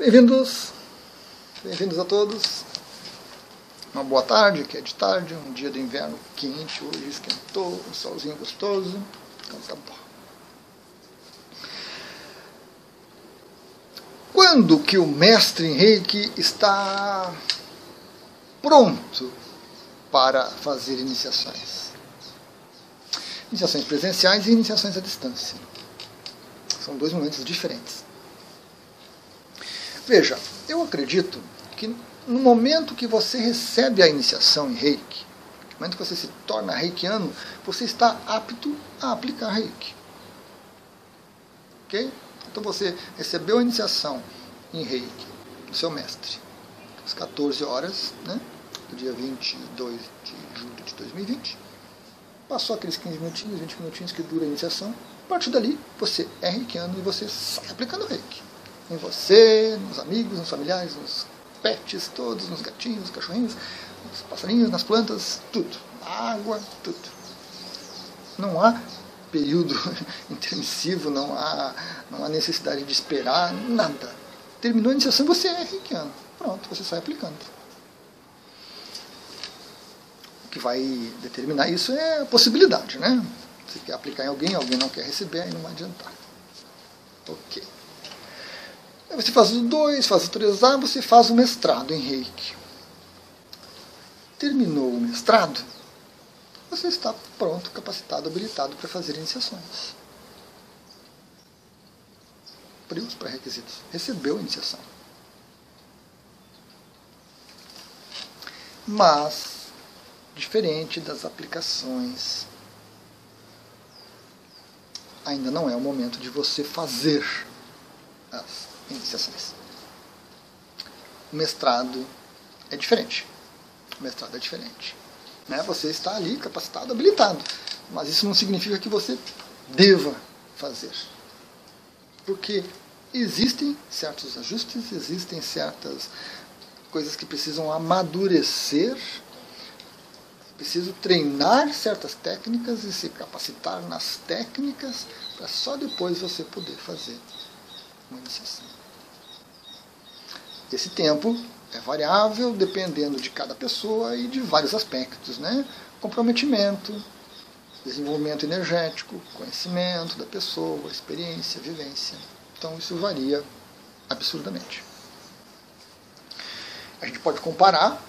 Bem-vindos, bem-vindos a todos. Uma boa tarde, que é de tarde, um dia do inverno quente, hoje esquentou, um solzinho gostoso. Então tá bom. Quando que o mestre Henrique está pronto para fazer iniciações? Iniciações presenciais e iniciações à distância. São dois momentos diferentes. Veja, eu acredito que no momento que você recebe a iniciação em reiki, no momento que você se torna reikiano, você está apto a aplicar reiki. Ok? Então você recebeu a iniciação em reiki do seu mestre, às 14 horas, né, do dia 22 de julho de 2020. Passou aqueles 15 minutinhos, 20 minutinhos que dura a iniciação. A partir dali, você é reikiano e você sai aplicando reiki em você, nos amigos, nos familiares, nos pets todos, nos gatinhos, nos cachorrinhos, nos passarinhos, nas plantas, tudo. água, tudo. Não há período intermissivo, não há, não há necessidade de esperar, nada. Terminou a iniciação, você é reikiano. Pronto, você sai aplicando. O que vai determinar isso é a possibilidade, né? Você quer aplicar em alguém, alguém não quer receber, aí não vai adiantar. Ok. Aí você faz o 2, faz o 3A, você faz o mestrado em reiki. Terminou o mestrado, você está pronto, capacitado, habilitado para fazer iniciações. Cumpriu os pré-requisitos. Recebeu a iniciação. Mas, diferente das aplicações, ainda não é o momento de você fazer as iniciações. O mestrado é diferente. Mestrado é diferente. Né? Você está ali capacitado, habilitado. Mas isso não significa que você deva fazer. Porque existem certos ajustes, existem certas coisas que precisam amadurecer, preciso treinar certas técnicas e se capacitar nas técnicas para só depois você poder fazer uma iniciação. Esse tempo é variável dependendo de cada pessoa e de vários aspectos, né? Comprometimento, desenvolvimento energético, conhecimento da pessoa, experiência, vivência. Então isso varia absurdamente. A gente pode comparar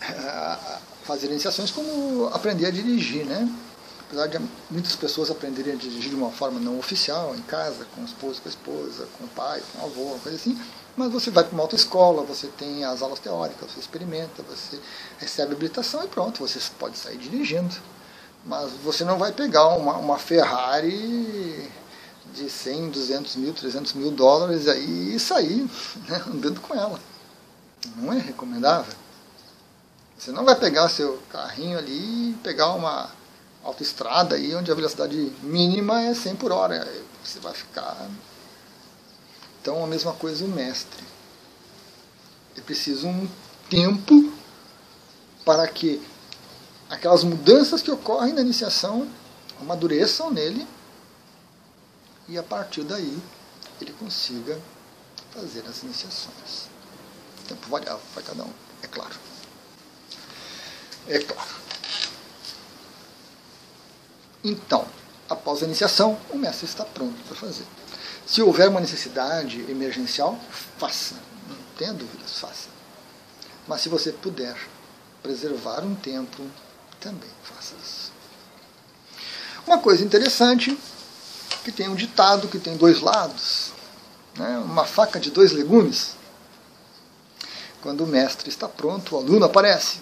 eh, fazer iniciações como aprender a dirigir, né? apesar de muitas pessoas aprenderem a dirigir de uma forma não oficial, em casa, com o esposo, com a esposa, com o pai, com o avô, coisa assim, mas você vai para uma autoescola, você tem as aulas teóricas, você experimenta, você recebe habilitação e pronto, você pode sair dirigindo. Mas você não vai pegar uma, uma Ferrari de 100, 200 mil, 300 mil dólares aí e sair né, andando com ela. Não é recomendável. Você não vai pegar seu carrinho ali e pegar uma autoestrada aí onde a velocidade mínima é 100 por hora. Você vai ficar. Então a mesma coisa o mestre. É preciso um tempo para que aquelas mudanças que ocorrem na iniciação amadureçam nele e a partir daí ele consiga fazer as iniciações. Tempo variável para cada um, é claro. É claro. Então, após a iniciação, o mestre está pronto para fazer. Se houver uma necessidade emergencial, faça. Não tenha dúvidas, faça. Mas se você puder preservar um tempo, também faça isso. Uma coisa interessante, que tem um ditado que tem dois lados, né? uma faca de dois legumes. Quando o mestre está pronto, o aluno aparece.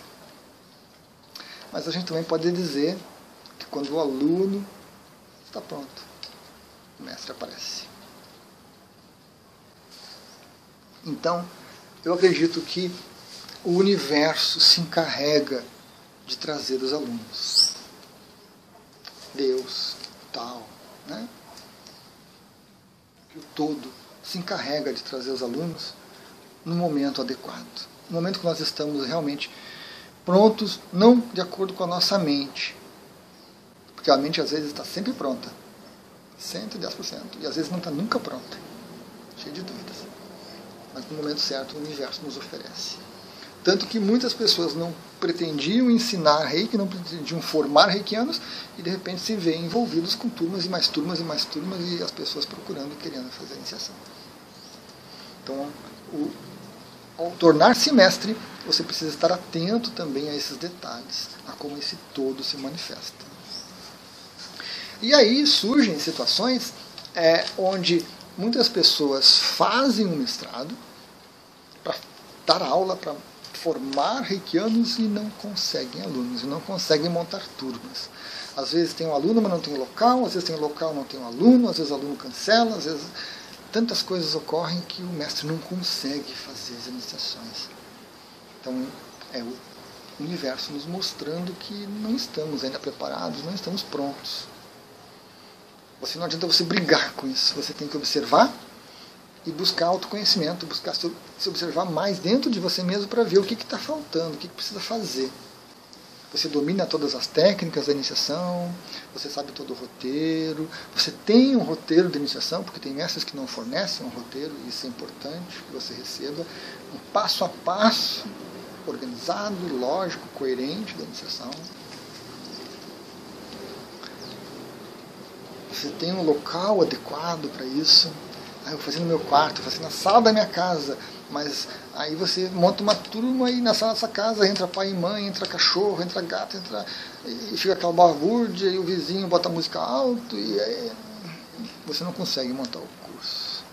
Mas a gente também pode dizer quando o aluno está pronto, o mestre aparece. Então, eu acredito que o universo se encarrega de trazer os alunos. Deus, tal, né? O todo se encarrega de trazer os alunos no momento adequado. No momento que nós estamos realmente prontos, não de acordo com a nossa mente, porque a mente às vezes está sempre pronta. 110%. E às vezes não está nunca pronta. cheio de dúvidas. Mas no momento certo o universo nos oferece. Tanto que muitas pessoas não pretendiam ensinar reiki, não pretendiam formar reikianos, e de repente se veem envolvidos com turmas e mais turmas e mais turmas, e as pessoas procurando e querendo fazer a iniciação. Então, o, ao tornar-se mestre, você precisa estar atento também a esses detalhes, a como esse todo se manifesta. E aí surgem situações é, onde muitas pessoas fazem um mestrado para dar aula, para formar reikianos e não conseguem alunos, e não conseguem montar turmas. Às vezes tem um aluno, mas não tem local, às vezes tem local, não tem um aluno, às vezes o aluno cancela, às vezes tantas coisas ocorrem que o mestre não consegue fazer as iniciações. Então é o universo nos mostrando que não estamos ainda preparados, não estamos prontos. Você não adianta você brigar com isso, você tem que observar e buscar autoconhecimento, buscar se observar mais dentro de você mesmo para ver o que está faltando, o que, que precisa fazer. Você domina todas as técnicas da iniciação, você sabe todo o roteiro, você tem um roteiro de iniciação, porque tem mestres que não fornecem um roteiro, e isso é importante que você receba um passo a passo, organizado, lógico, coerente da iniciação. Você tem um local adequado para isso. Ah, eu fazer no meu quarto, fazer na sala da minha casa. Mas aí você monta uma turma e na sala da sua casa entra pai e mãe, entra cachorro, entra gato, entra. E fica aquela balbúrdia e o vizinho bota a música alto e aí você não consegue montar o curso.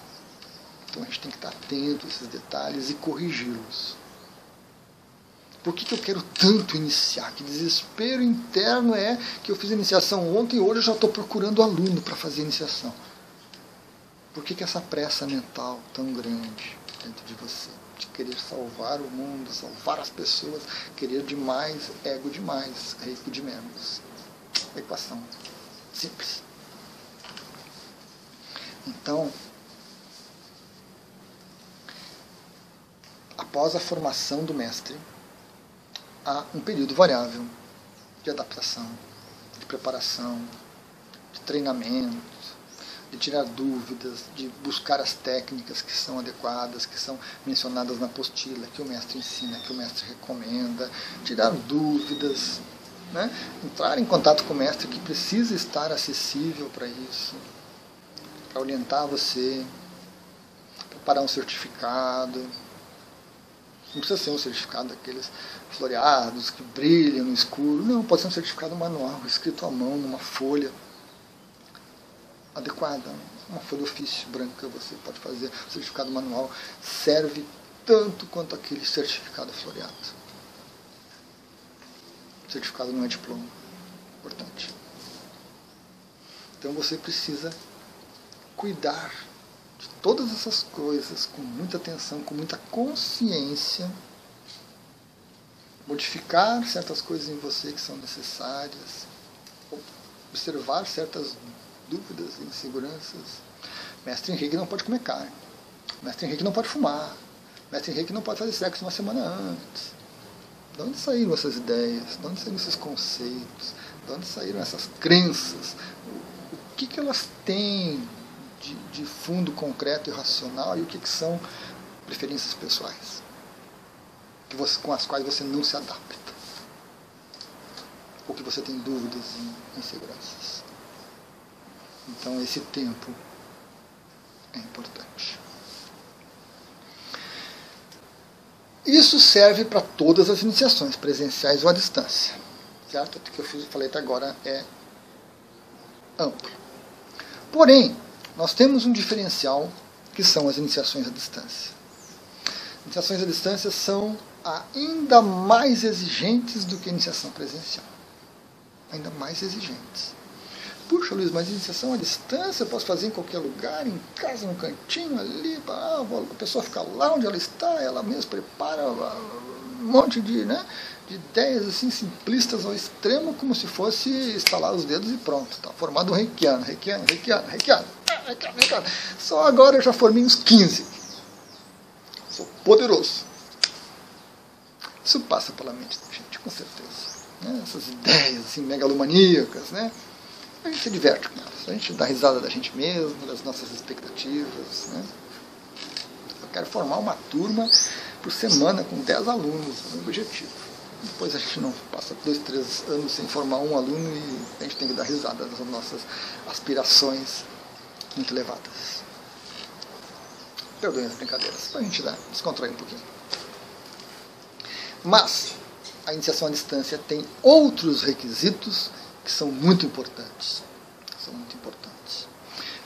Então a gente tem que estar atento a esses detalhes e corrigi-los. Por que, que eu quero tanto iniciar? Que desespero interno é que eu fiz iniciação ontem e hoje eu já estou procurando aluno para fazer iniciação. Por que, que essa pressa mental tão grande dentro de você? De querer salvar o mundo, salvar as pessoas, querer demais, ego demais, rico de menos. Equação simples. Então, após a formação do mestre, há um período variável de adaptação, de preparação, de treinamento, de tirar dúvidas, de buscar as técnicas que são adequadas, que são mencionadas na apostila, que o mestre ensina, que o mestre recomenda, tirar dúvidas, né? entrar em contato com o mestre que precisa estar acessível para isso, para orientar você, preparar um certificado. Não precisa ser um certificado daqueles floreados que brilham no escuro. Não, pode ser um certificado manual, escrito à mão, numa folha adequada. Uma folha ofício branca você pode fazer. O certificado manual serve tanto quanto aquele certificado floreado. O certificado não é diploma. Importante. Então você precisa cuidar de todas essas coisas com muita atenção, com muita consciência. Modificar certas coisas em você que são necessárias. Observar certas dúvidas, inseguranças. Mestre Henrique não pode comer carne. Mestre Henrique não pode fumar. Mestre Henrique não pode fazer sexo uma semana antes. De onde saíram essas ideias? De onde saíram esses conceitos? De onde saíram essas crenças? O que, que elas têm de, de fundo concreto e racional e o que, que são preferências pessoais? Que você, com as quais você não se adapta. Ou que você tem dúvidas e inseguranças. Então esse tempo é importante. Isso serve para todas as iniciações, presenciais ou à distância. Certo? O que eu fiz, falei até agora é amplo. Porém, nós temos um diferencial que são as iniciações à distância. Iniciações à distância são ainda mais exigentes do que a iniciação presencial. Ainda mais exigentes. Puxa, Luiz, mas iniciação à distância eu posso fazer em qualquer lugar, em casa, no cantinho, ali, a pessoa fica lá onde ela está, ela mesma prepara ah, um monte de, né, de ideias assim simplistas ao extremo, como se fosse estalar os dedos e pronto, está formado um reikiano, reikiano, reikiano, reikiano, reikiano, reikiano. Só agora eu já formei uns 15. Sou poderoso. Isso passa pela mente da gente, com certeza. Né? Essas ideias assim, megalomaníacas, né? a gente se diverte com elas. A gente dá risada da gente mesmo, das nossas expectativas. Né? quero formar uma turma por semana com 10 alunos, é o objetivo. Depois a gente não passa dois, três anos sem formar um aluno e a gente tem que dar risada das nossas aspirações muito elevadas. Perdoem as brincadeiras, para a gente dar, descontrair um pouquinho. Mas a iniciação à distância tem outros requisitos que são muito importantes. São muito importantes.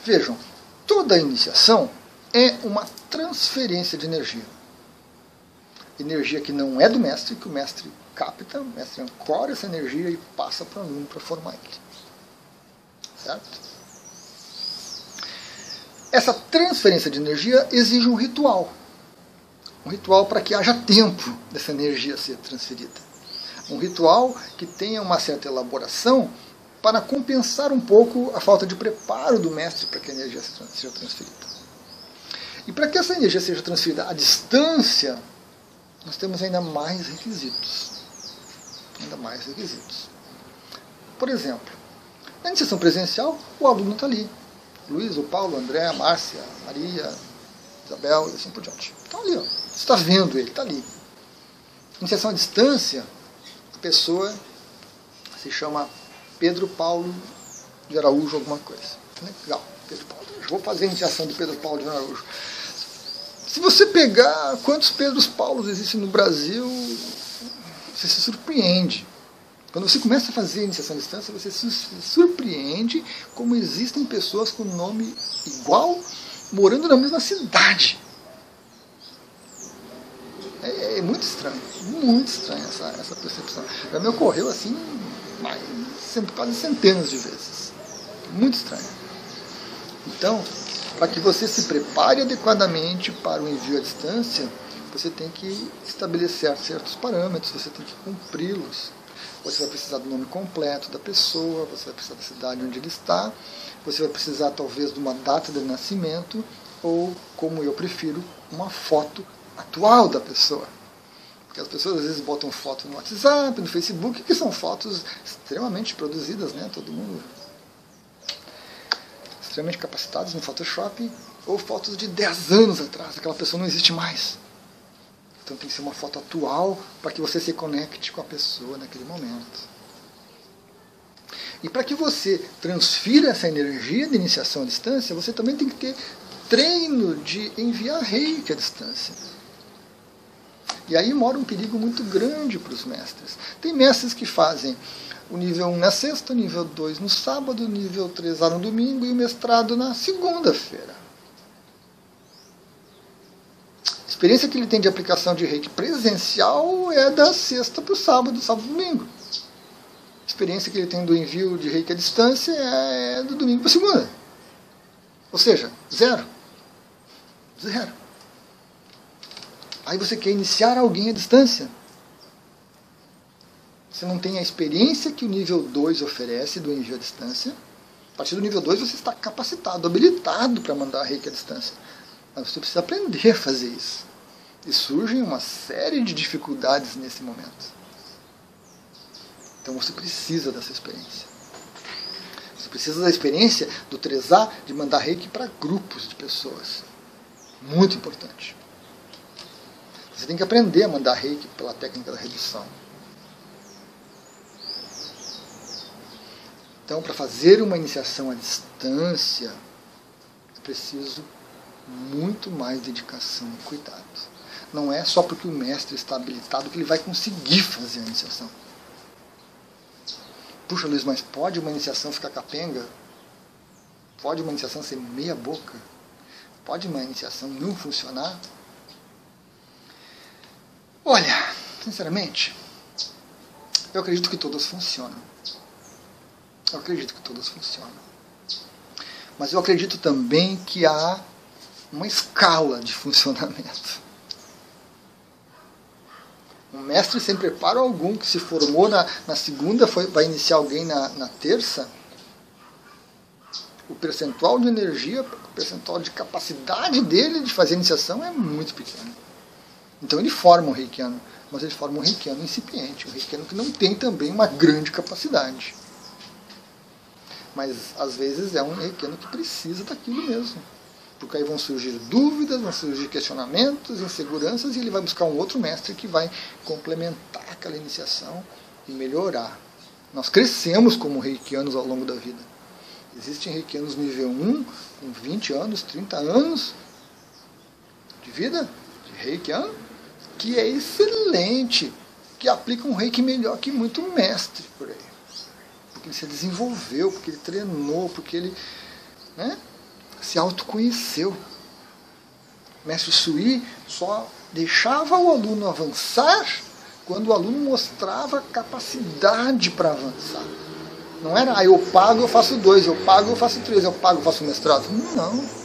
Vejam, toda iniciação é uma transferência de energia. Energia que não é do mestre, que o mestre capta, o mestre ancora essa energia e passa para o aluno para formar ele. Certo? Essa transferência de energia exige um ritual. Um ritual para que haja tempo dessa energia ser transferida. Um ritual que tenha uma certa elaboração para compensar um pouco a falta de preparo do mestre para que a energia seja transferida. E para que essa energia seja transferida à distância, nós temos ainda mais requisitos. Ainda mais requisitos. Por exemplo, na iniciação presencial, o aluno está ali. Luiz, o Paulo, André, a Márcia, a Maria, Isabel e assim por diante. Estão ali, ó. você está vendo ele, está ali. Iniciação à distância, a pessoa se chama Pedro Paulo de Araújo, alguma coisa. Legal, Pedro Paulo. Vou fazer a iniciação do Pedro Paulo de Araújo. Se você pegar quantos Pedros Paulos existem no Brasil, você se surpreende. Quando você começa a fazer a iniciação à distância, você se surpreende como existem pessoas com nome igual morando na mesma cidade. É, é muito estranho, muito estranho essa, essa percepção. Já me ocorreu assim mais, quase centenas de vezes. Muito estranho. Então, para que você se prepare adequadamente para o envio à distância, você tem que estabelecer certos parâmetros, você tem que cumpri-los. Você vai precisar do nome completo da pessoa, você vai precisar da cidade onde ele está, você vai precisar talvez de uma data de nascimento ou, como eu prefiro, uma foto atual da pessoa. Porque as pessoas às vezes botam foto no WhatsApp, no Facebook, que são fotos extremamente produzidas, né? Todo mundo extremamente capacitados no Photoshop, ou fotos de 10 anos atrás, aquela pessoa não existe mais. Então tem que ser uma foto atual para que você se conecte com a pessoa naquele momento. E para que você transfira essa energia de iniciação à distância, você também tem que ter treino de enviar reiki à distância. E aí mora um perigo muito grande para os mestres. Tem mestres que fazem o nível 1 na sexta, o nível 2 no sábado, o nível 3 lá no domingo e o mestrado na segunda-feira. A experiência que ele tem de aplicação de reiki presencial é da sexta para o sábado, sábado e domingo. A experiência que ele tem do envio de reiki à distância é do domingo para segunda. Ou seja, zero. Zero. Aí você quer iniciar alguém à distância. Você não tem a experiência que o nível 2 oferece do envio à distância. A partir do nível 2 você está capacitado, habilitado para mandar reiki à distância. Mas você precisa aprender a fazer isso. E surgem uma série de dificuldades nesse momento. Então você precisa dessa experiência. Você precisa da experiência do 3A de mandar reiki para grupos de pessoas. Muito importante. Você tem que aprender a mandar reiki pela técnica da redução. Então, para fazer uma iniciação à distância, é preciso muito mais dedicação e cuidado. Não é só porque o mestre está habilitado que ele vai conseguir fazer a iniciação. Puxa, Luiz, mas pode uma iniciação ficar capenga? Pode uma iniciação ser meia boca? Pode uma iniciação não funcionar? Olha, sinceramente, eu acredito que todas funcionam. Eu acredito que todas funcionam. Mas eu acredito também que há uma escala de funcionamento. Um mestre sem preparo algum que se formou na, na segunda foi, vai iniciar alguém na, na terça, o percentual de energia, o percentual de capacidade dele de fazer iniciação é muito pequeno. Então ele forma um reikiano, mas ele forma um reikiano incipiente, um reikiano que não tem também uma grande capacidade. Mas às vezes é um reikiano que precisa daquilo mesmo. Porque aí vão surgir dúvidas, vão surgir questionamentos, inseguranças, e ele vai buscar um outro mestre que vai complementar aquela iniciação e melhorar. Nós crescemos como reikianos ao longo da vida. Existem reikianos nível 1, com 20 anos, 30 anos de vida, de reikiano, que é excelente, que aplica um reiki melhor que muito mestre por aí. Porque ele se desenvolveu, porque ele treinou, porque ele né, se autoconheceu. Mestre Sui só deixava o aluno avançar quando o aluno mostrava capacidade para avançar. Não era, ah, eu pago, eu faço dois, eu pago, eu faço três, eu pago, eu faço mestrado. Não.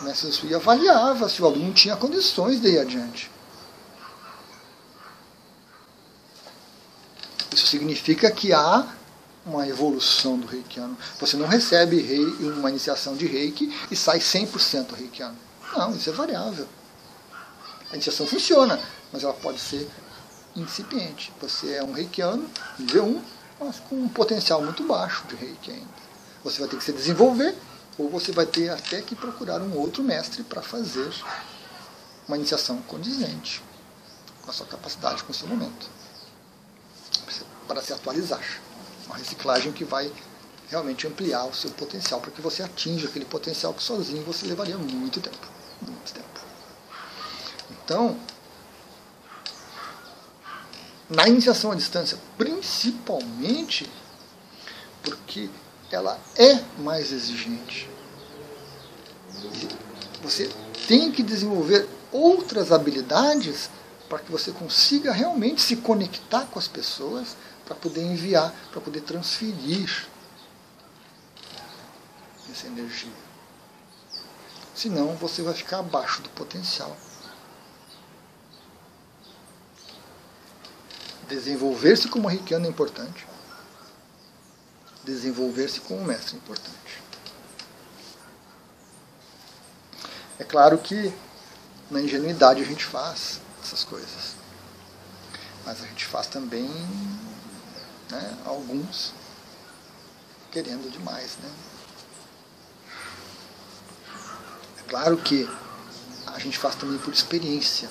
O mestre Sui avaliava se o aluno tinha condições de ir adiante. Isso significa que há uma evolução do reikiano. Você não recebe rei, uma iniciação de reiki e sai 100% reikiano. Não, isso é variável. A iniciação funciona, mas ela pode ser incipiente. Você é um reikiano, nível 1, mas com um potencial muito baixo de reiki ainda. Você vai ter que se desenvolver, ou você vai ter até que procurar um outro mestre para fazer uma iniciação condizente com a sua capacidade, com o seu momento, para se atualizar. Uma reciclagem que vai realmente ampliar o seu potencial, para que você atinja aquele potencial que sozinho você levaria muito tempo. Muito tempo. Então, na iniciação à distância, principalmente porque ela é mais exigente. Você tem que desenvolver outras habilidades para que você consiga realmente se conectar com as pessoas para poder enviar, para poder transferir essa energia. Senão você vai ficar abaixo do potencial. Desenvolver-se como reikiano é importante. Desenvolver-se como mestre é importante. É claro que na ingenuidade a gente faz essas coisas. Mas a gente faz também né, alguns querendo demais. Né? É claro que a gente faz também por experiência.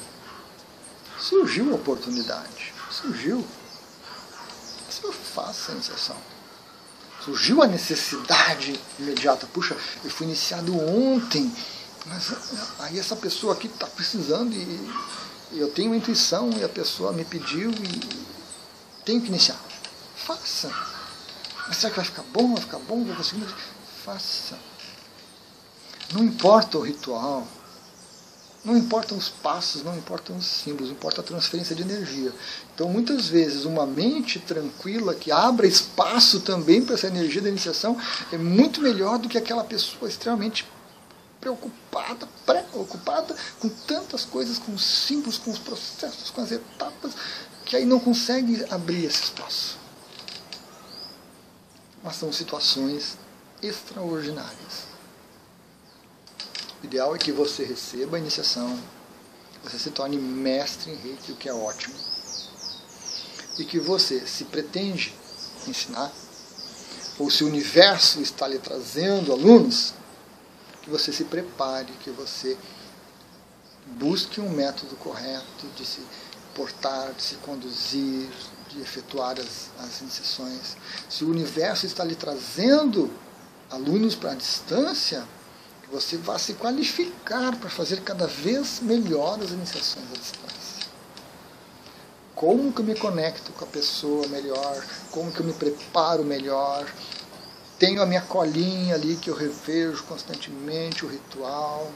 Surgiu a oportunidade, surgiu. Faça a iniciação. Surgiu a necessidade imediata. Puxa, eu fui iniciado ontem, mas aí essa pessoa aqui está precisando e eu tenho uma intuição e a pessoa me pediu e tenho que iniciar. Faça. Mas será que vai ficar bom? Vai ficar bom? Vai conseguir? Faça. Não importa o ritual, não importam os passos, não importam os símbolos, importa a transferência de energia. Então, muitas vezes, uma mente tranquila que abra espaço também para essa energia da iniciação é muito melhor do que aquela pessoa extremamente preocupada, preocupada com tantas coisas, com os símbolos, com os processos, com as etapas, que aí não consegue abrir esse espaço mas são situações extraordinárias. O ideal é que você receba a iniciação, você se torne mestre em reiki, o que é ótimo, e que você, se pretende ensinar, ou se o universo está lhe trazendo alunos, que você se prepare, que você busque um método correto de se portar, de se conduzir, de efetuar as, as iniciações, se o universo está lhe trazendo alunos para a distância, você vá se qualificar para fazer cada vez melhor as iniciações à distância. Como que eu me conecto com a pessoa melhor? Como que eu me preparo melhor? Tenho a minha colinha ali que eu revejo constantemente, o ritual.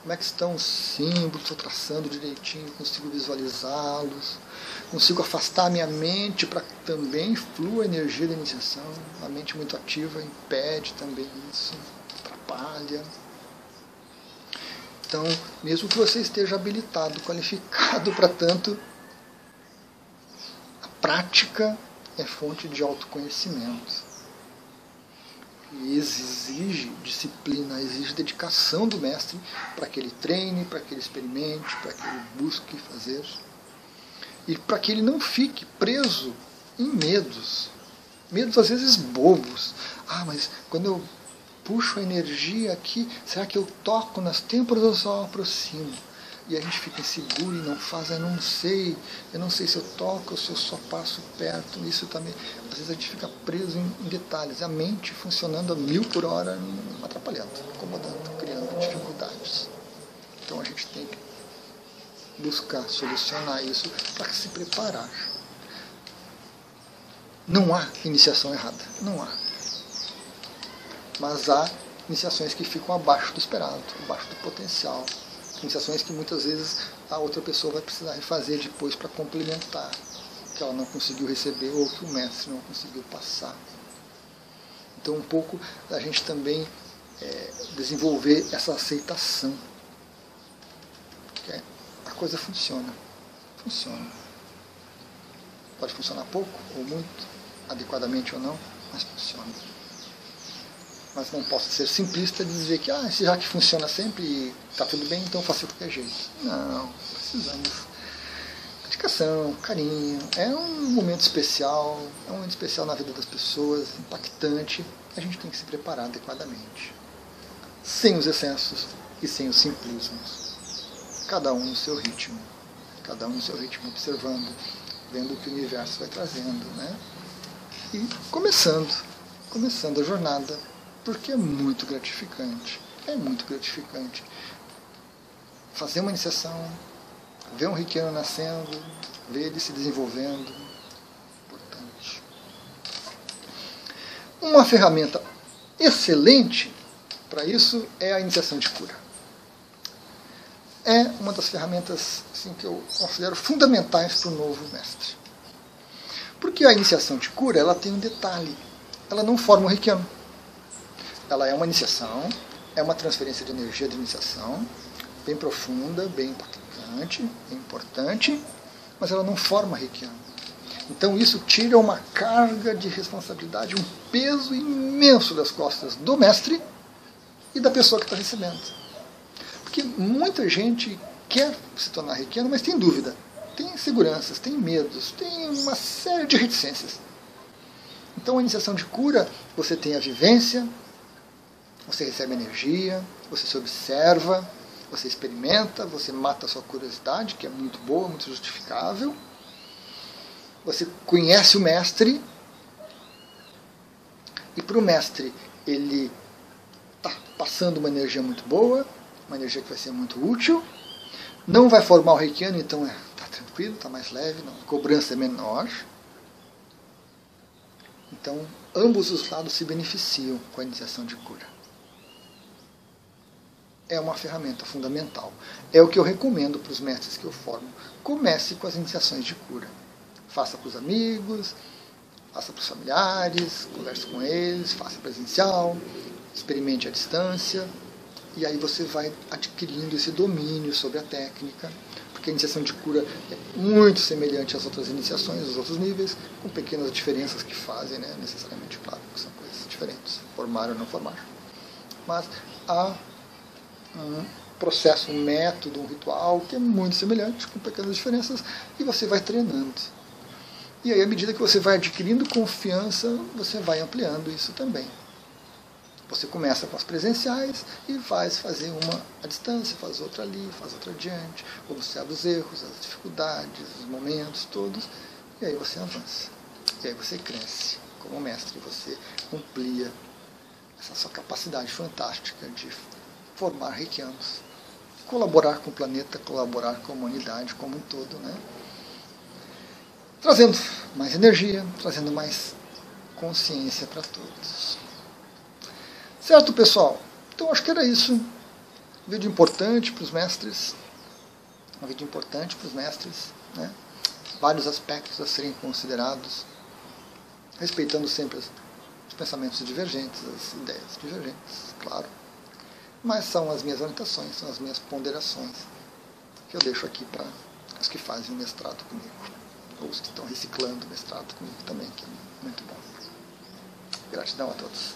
Como é que estão os símbolos? Estou traçando direitinho, consigo visualizá-los consigo afastar a minha mente para que também flua a energia da iniciação. A mente muito ativa impede também isso, atrapalha. Então, mesmo que você esteja habilitado, qualificado para tanto, a prática é fonte de autoconhecimento. E exige disciplina, exige dedicação do mestre para que ele treine, para que ele experimente, para que ele busque fazer e para que ele não fique preso em medos. Medos às vezes bobos. Ah, mas quando eu puxo a energia aqui? Será que eu toco nas têmporas ou só aproximo? E a gente fica inseguro e não faz, eu não sei, eu não sei se eu toco ou se eu só passo perto. Isso também, às vezes a gente fica preso em, em detalhes. A mente funcionando a mil por hora, atrapalhando, incomodando, criando dificuldades. Então a gente tem que buscar solucionar isso para se preparar. Não há iniciação errada, não há. Mas há iniciações que ficam abaixo do esperado, abaixo do potencial. Iniciações que muitas vezes a outra pessoa vai precisar refazer depois para complementar, que ela não conseguiu receber ou que o mestre não conseguiu passar. Então, um pouco a gente também é, desenvolver essa aceitação. Okay? A coisa funciona. Funciona. Pode funcionar pouco ou muito, adequadamente ou não, mas funciona mas não posso ser simplista e dizer que ah, já que funciona sempre e está tudo bem, então faço de qualquer jeito. Não, precisamos dedicação, carinho. É um momento especial, é um momento especial na vida das pessoas, impactante. A gente tem que se preparar adequadamente. Sem os excessos e sem os simplismos. Cada um no seu ritmo. Cada um no seu ritmo, observando, vendo o que o universo vai trazendo. Né? E começando, começando a jornada porque é muito gratificante. É muito gratificante. Fazer uma iniciação, ver um riqueno nascendo, ver ele se desenvolvendo. Importante. Uma ferramenta excelente para isso é a iniciação de cura. É uma das ferramentas assim, que eu considero fundamentais para o novo mestre. Porque a iniciação de cura ela tem um detalhe. Ela não forma o riqueno ela é uma iniciação, é uma transferência de energia de iniciação, bem profunda, bem impactante, bem importante, mas ela não forma Reikiano. Então isso tira uma carga de responsabilidade, um peso imenso das costas do mestre e da pessoa que está recebendo. Porque muita gente quer se tornar reikiano, mas tem dúvida, tem inseguranças, tem medos, tem uma série de reticências. Então a iniciação de cura, você tem a vivência, você recebe energia, você se observa, você experimenta, você mata a sua curiosidade, que é muito boa, muito justificável. Você conhece o mestre, e para o mestre ele está passando uma energia muito boa, uma energia que vai ser muito útil. Não vai formar o reikiano, então está é, tá tranquilo, está mais leve, não, a cobrança é menor. Então, ambos os lados se beneficiam com a iniciação de cura é uma ferramenta fundamental. É o que eu recomendo para os mestres que eu formo. Comece com as iniciações de cura. Faça para os amigos, faça para os familiares, converse com eles, faça presencial, experimente à distância, e aí você vai adquirindo esse domínio sobre a técnica, porque a iniciação de cura é muito semelhante às outras iniciações, aos outros níveis, com pequenas diferenças que fazem, né, necessariamente, claro, que são coisas diferentes, formar ou não formar. Mas há um processo, um método, um ritual que é muito semelhante, com pequenas diferenças, e você vai treinando. E aí, à medida que você vai adquirindo confiança, você vai ampliando isso também. Você começa com as presenciais e vai fazer uma à distância, faz outra ali, faz outra adiante, observa os erros, as dificuldades, os momentos todos, e aí você avança. E aí você cresce como mestre, você amplia essa sua capacidade fantástica de formar reikianos. Colaborar com o planeta, colaborar com a humanidade como um todo. Né? Trazendo mais energia, trazendo mais consciência para todos. Certo, pessoal? Então acho que era isso. Um vídeo importante para os mestres. Um vídeo importante para os mestres. Né? Vários aspectos a serem considerados, respeitando sempre os pensamentos divergentes, as ideias divergentes, claro. Mas são as minhas orientações, são as minhas ponderações que eu deixo aqui para os que fazem o mestrado comigo, ou os que estão reciclando o mestrado comigo também, que é muito bom. Gratidão a todos.